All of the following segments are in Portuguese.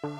Fala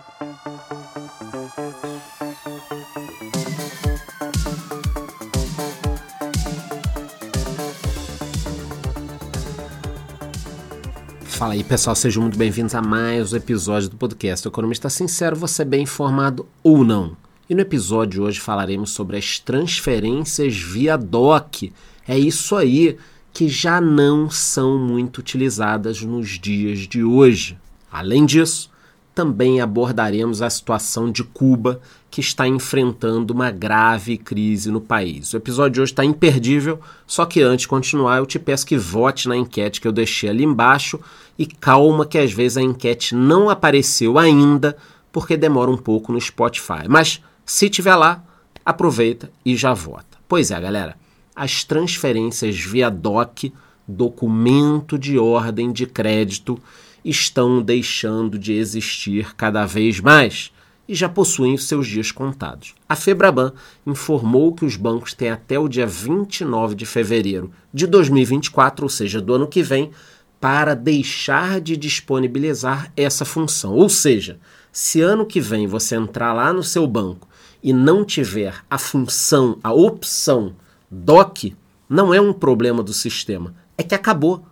aí pessoal, sejam muito bem-vindos a mais um episódio do podcast Economista Sincero, você é bem informado ou não. E no episódio de hoje falaremos sobre as transferências via DOC. É isso aí que já não são muito utilizadas nos dias de hoje. Além disso, também abordaremos a situação de Cuba, que está enfrentando uma grave crise no país. O episódio de hoje está imperdível, só que antes de continuar, eu te peço que vote na enquete que eu deixei ali embaixo e calma que às vezes a enquete não apareceu ainda, porque demora um pouco no Spotify. Mas se tiver lá, aproveita e já vota. Pois é, galera, as transferências via DOC, documento de ordem de crédito, estão deixando de existir cada vez mais e já possuem seus dias contados. A Febraban informou que os bancos têm até o dia 29 de fevereiro de 2024, ou seja, do ano que vem, para deixar de disponibilizar essa função. Ou seja, se ano que vem você entrar lá no seu banco e não tiver a função, a opção DOC, não é um problema do sistema, é que acabou.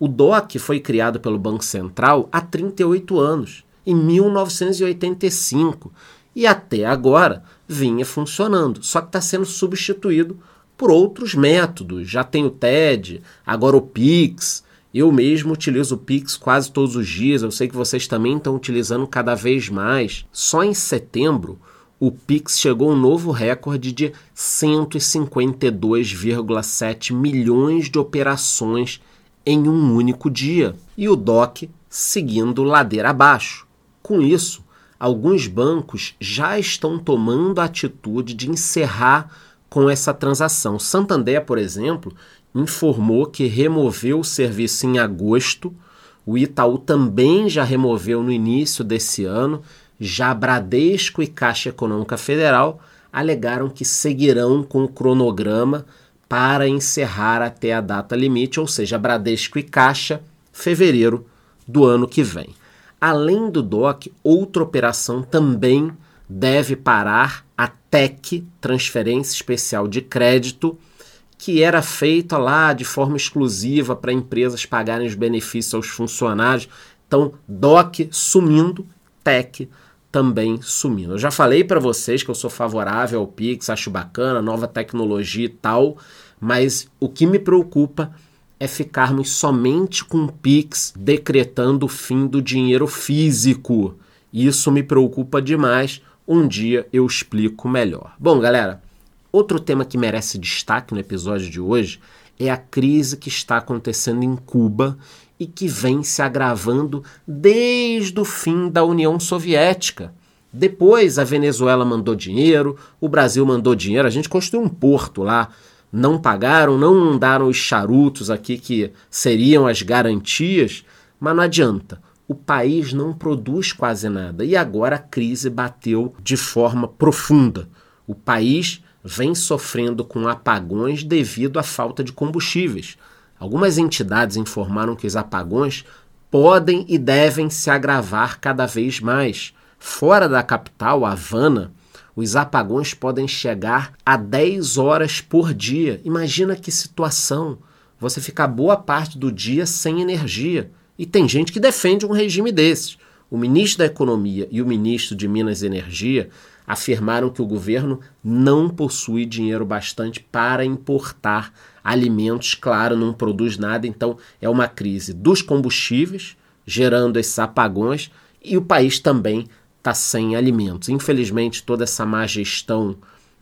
O DOC foi criado pelo Banco Central há 38 anos, em 1985, e até agora vinha funcionando, só que está sendo substituído por outros métodos. Já tem o TED, agora o Pix. Eu mesmo utilizo o Pix quase todos os dias, eu sei que vocês também estão utilizando cada vez mais. Só em setembro, o Pix chegou a um novo recorde de 152,7 milhões de operações em um único dia, e o DOC seguindo ladeira abaixo. Com isso, alguns bancos já estão tomando a atitude de encerrar com essa transação. Santander, por exemplo, informou que removeu o serviço em agosto. O Itaú também já removeu no início desse ano. Já Bradesco e Caixa Econômica Federal alegaram que seguirão com o cronograma para encerrar até a data limite, ou seja, Bradesco e Caixa, fevereiro do ano que vem. Além do DOC, outra operação também deve parar, a TEC, Transferência Especial de Crédito, que era feita lá de forma exclusiva para empresas pagarem os benefícios aos funcionários. Então, DOC sumindo, TEC também sumindo. Eu já falei para vocês que eu sou favorável ao Pix, acho bacana, nova tecnologia e tal, mas o que me preocupa é ficarmos somente com o Pix decretando o fim do dinheiro físico. Isso me preocupa demais. Um dia eu explico melhor. Bom, galera, outro tema que merece destaque no episódio de hoje é a crise que está acontecendo em Cuba e que vem se agravando desde o fim da União Soviética. Depois a Venezuela mandou dinheiro, o Brasil mandou dinheiro, a gente construiu um porto lá. Não pagaram, não mandaram os charutos aqui que seriam as garantias, mas não adianta. O país não produz quase nada e agora a crise bateu de forma profunda. O país vem sofrendo com apagões devido à falta de combustíveis. Algumas entidades informaram que os apagões podem e devem se agravar cada vez mais. Fora da capital, Havana, os apagões podem chegar a 10 horas por dia. Imagina que situação! Você ficar boa parte do dia sem energia. E tem gente que defende um regime desses. O ministro da Economia e o ministro de Minas e Energia afirmaram que o governo não possui dinheiro bastante para importar alimentos, claro, não produz nada, então é uma crise dos combustíveis, gerando esses apagões, e o país também está sem alimentos. Infelizmente, toda essa má gestão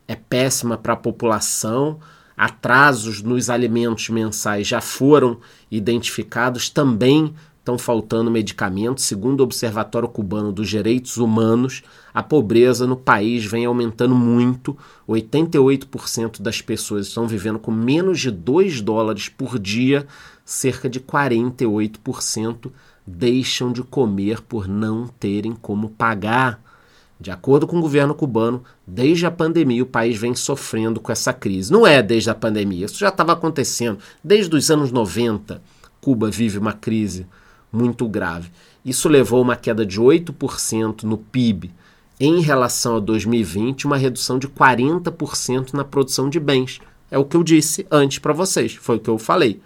é péssima para a população. Atrasos nos alimentos mensais já foram identificados, também estão faltando medicamentos. Segundo o Observatório Cubano dos Direitos Humanos, a pobreza no país vem aumentando muito. 88% das pessoas estão vivendo com menos de 2 dólares por dia, cerca de 48% deixam de comer por não terem como pagar. De acordo com o governo cubano, desde a pandemia o país vem sofrendo com essa crise. Não é desde a pandemia, isso já estava acontecendo. Desde os anos 90, Cuba vive uma crise muito grave. Isso levou a uma queda de 8% no PIB em relação a 2020, uma redução de 40% na produção de bens. É o que eu disse antes para vocês, foi o que eu falei.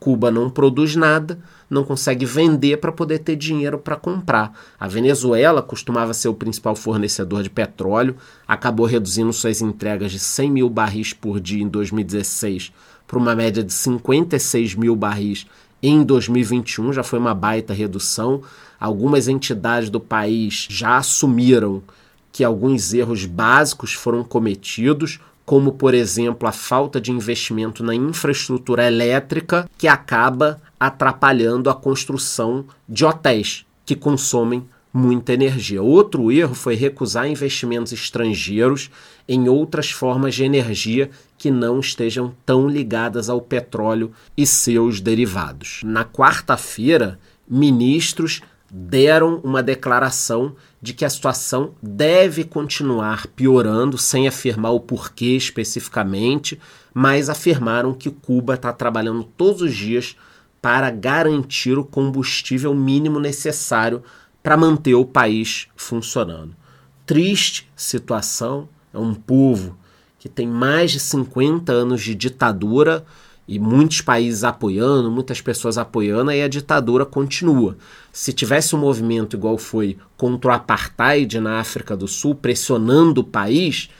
Cuba não produz nada, não consegue vender para poder ter dinheiro para comprar. A Venezuela costumava ser o principal fornecedor de petróleo, acabou reduzindo suas entregas de 100 mil barris por dia em 2016 para uma média de 56 mil barris em 2021, já foi uma baita redução. Algumas entidades do país já assumiram que alguns erros básicos foram cometidos, como por exemplo a falta de investimento na infraestrutura elétrica, que acaba atrapalhando a construção de hotéis que consomem muita energia. Outro erro foi recusar investimentos estrangeiros em outras formas de energia que não estejam tão ligadas ao petróleo e seus derivados. Na quarta-feira, ministros deram uma declaração de que a situação deve continuar piorando, sem afirmar o porquê especificamente, mas afirmaram que Cuba está trabalhando todos os dias para garantir o combustível mínimo necessário para manter o país funcionando. Triste situação, é um povo que tem mais de 50 anos de ditadura e muitos países apoiando, muitas pessoas apoiando, aí a ditadura continua. Se tivesse um movimento igual foi contra o apartheid na África do Sul, pressionando o país,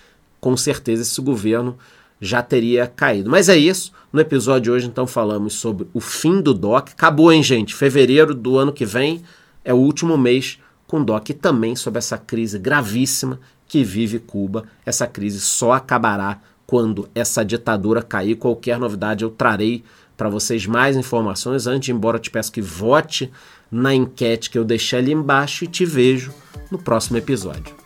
com certeza esse governo já teria caído. Mas é isso. No episódio de hoje, então, falamos sobre o fim do DOC. Acabou, hein, gente? Fevereiro do ano que vem é o último mês com DOC também sobre essa crise gravíssima que vive Cuba. Essa crise só acabará quando essa ditadura cair. Qualquer novidade eu trarei para vocês mais informações. Antes, embora eu te peço que vote na enquete que eu deixei ali embaixo e te vejo no próximo episódio.